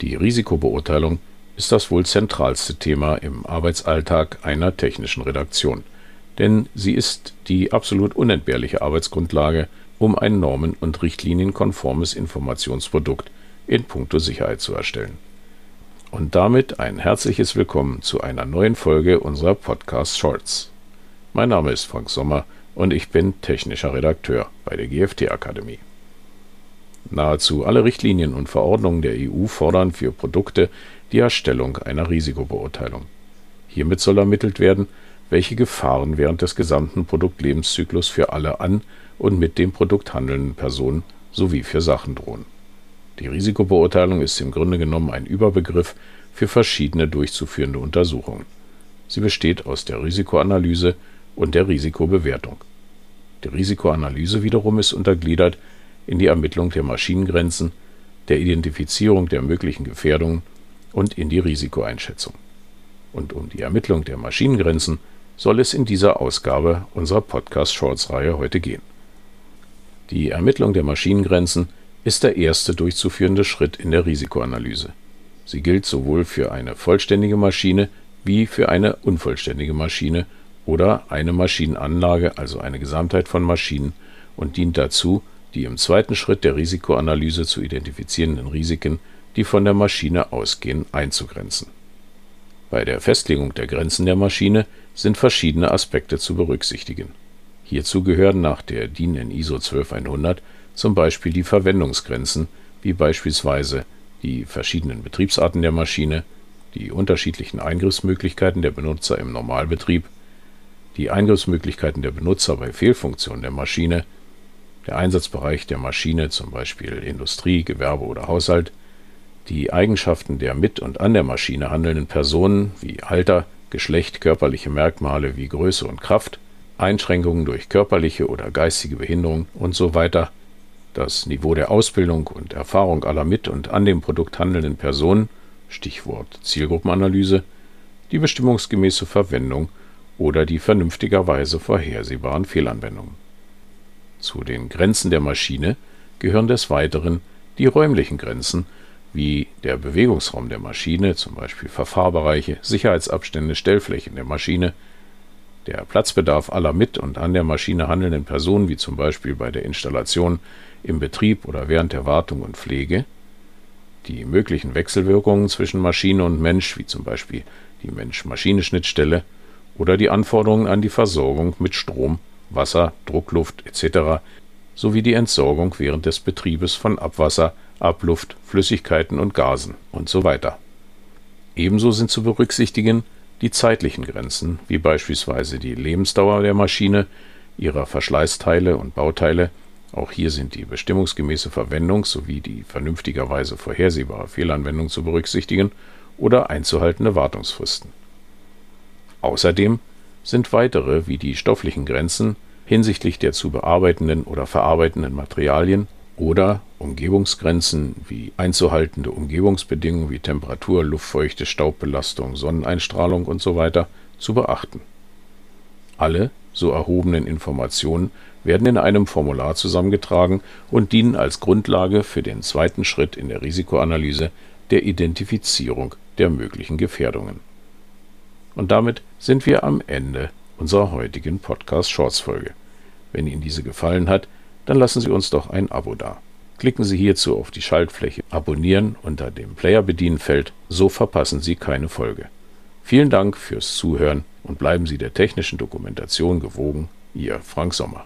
Die Risikobeurteilung ist das wohl zentralste Thema im Arbeitsalltag einer technischen Redaktion, denn sie ist die absolut unentbehrliche Arbeitsgrundlage, um ein normen- und richtlinienkonformes Informationsprodukt in puncto Sicherheit zu erstellen. Und damit ein herzliches Willkommen zu einer neuen Folge unserer Podcast Shorts. Mein Name ist Frank Sommer und ich bin technischer Redakteur bei der GFT Akademie. Nahezu alle Richtlinien und Verordnungen der EU fordern für Produkte die Erstellung einer Risikobeurteilung. Hiermit soll ermittelt werden, welche Gefahren während des gesamten Produktlebenszyklus für alle an und mit dem Produkt handelnden Personen sowie für Sachen drohen. Die Risikobeurteilung ist im Grunde genommen ein Überbegriff für verschiedene durchzuführende Untersuchungen. Sie besteht aus der Risikoanalyse und der Risikobewertung. Die Risikoanalyse wiederum ist untergliedert in die Ermittlung der Maschinengrenzen, der Identifizierung der möglichen Gefährdungen und in die Risikoeinschätzung. Und um die Ermittlung der Maschinengrenzen soll es in dieser Ausgabe unserer Podcast Shorts Reihe heute gehen. Die Ermittlung der Maschinengrenzen ist der erste durchzuführende Schritt in der Risikoanalyse. Sie gilt sowohl für eine vollständige Maschine wie für eine unvollständige Maschine oder eine Maschinenanlage, also eine Gesamtheit von Maschinen, und dient dazu, die im zweiten Schritt der Risikoanalyse zu identifizierenden Risiken, die von der Maschine ausgehen, einzugrenzen. Bei der Festlegung der Grenzen der Maschine sind verschiedene Aspekte zu berücksichtigen. Hierzu gehören nach der DIN in ISO 12100 zum Beispiel die Verwendungsgrenzen, wie beispielsweise die verschiedenen Betriebsarten der Maschine, die unterschiedlichen Eingriffsmöglichkeiten der Benutzer im Normalbetrieb, die Eingriffsmöglichkeiten der Benutzer bei Fehlfunktionen der Maschine, der Einsatzbereich der Maschine, zum Beispiel Industrie, Gewerbe oder Haushalt, die Eigenschaften der mit und an der Maschine handelnden Personen wie Alter, Geschlecht, körperliche Merkmale wie Größe und Kraft, Einschränkungen durch körperliche oder geistige Behinderung und so weiter, das Niveau der Ausbildung und Erfahrung aller mit und an dem Produkt handelnden Personen, Stichwort Zielgruppenanalyse, die bestimmungsgemäße Verwendung oder die vernünftigerweise vorhersehbaren Fehlanwendungen. Zu den Grenzen der Maschine gehören des Weiteren die räumlichen Grenzen, wie der Bewegungsraum der Maschine, zum Beispiel Verfahrbereiche, Sicherheitsabstände, Stellflächen der Maschine, der Platzbedarf aller mit und an der Maschine handelnden Personen, wie zum Beispiel bei der Installation im Betrieb oder während der Wartung und Pflege, die möglichen Wechselwirkungen zwischen Maschine und Mensch, wie zum Beispiel die Mensch-Maschine-Schnittstelle, oder die Anforderungen an die Versorgung mit Strom, Wasser, Druckluft etc. sowie die Entsorgung während des Betriebes von Abwasser, Abluft, Flüssigkeiten und Gasen und so weiter. Ebenso sind zu berücksichtigen die zeitlichen Grenzen, wie beispielsweise die Lebensdauer der Maschine, ihrer Verschleißteile und Bauteile, auch hier sind die bestimmungsgemäße Verwendung sowie die vernünftigerweise vorhersehbare Fehlanwendung zu berücksichtigen oder einzuhaltende Wartungsfristen. Außerdem sind weitere wie die stofflichen Grenzen hinsichtlich der zu bearbeitenden oder verarbeitenden Materialien oder Umgebungsgrenzen wie einzuhaltende Umgebungsbedingungen wie Temperatur, Luftfeuchte, Staubbelastung, Sonneneinstrahlung usw. Zu beachten. Alle so erhobenen Informationen werden in einem Formular zusammengetragen und dienen als Grundlage für den zweiten Schritt in der Risikoanalyse der Identifizierung der möglichen Gefährdungen. Und damit sind wir am Ende unserer heutigen Podcast Shorts Folge. Wenn Ihnen diese gefallen hat, dann lassen Sie uns doch ein Abo da. Klicken Sie hierzu auf die Schaltfläche Abonnieren unter dem Player bedienen Feld, so verpassen Sie keine Folge. Vielen Dank fürs Zuhören und bleiben Sie der technischen Dokumentation gewogen. Ihr Frank Sommer.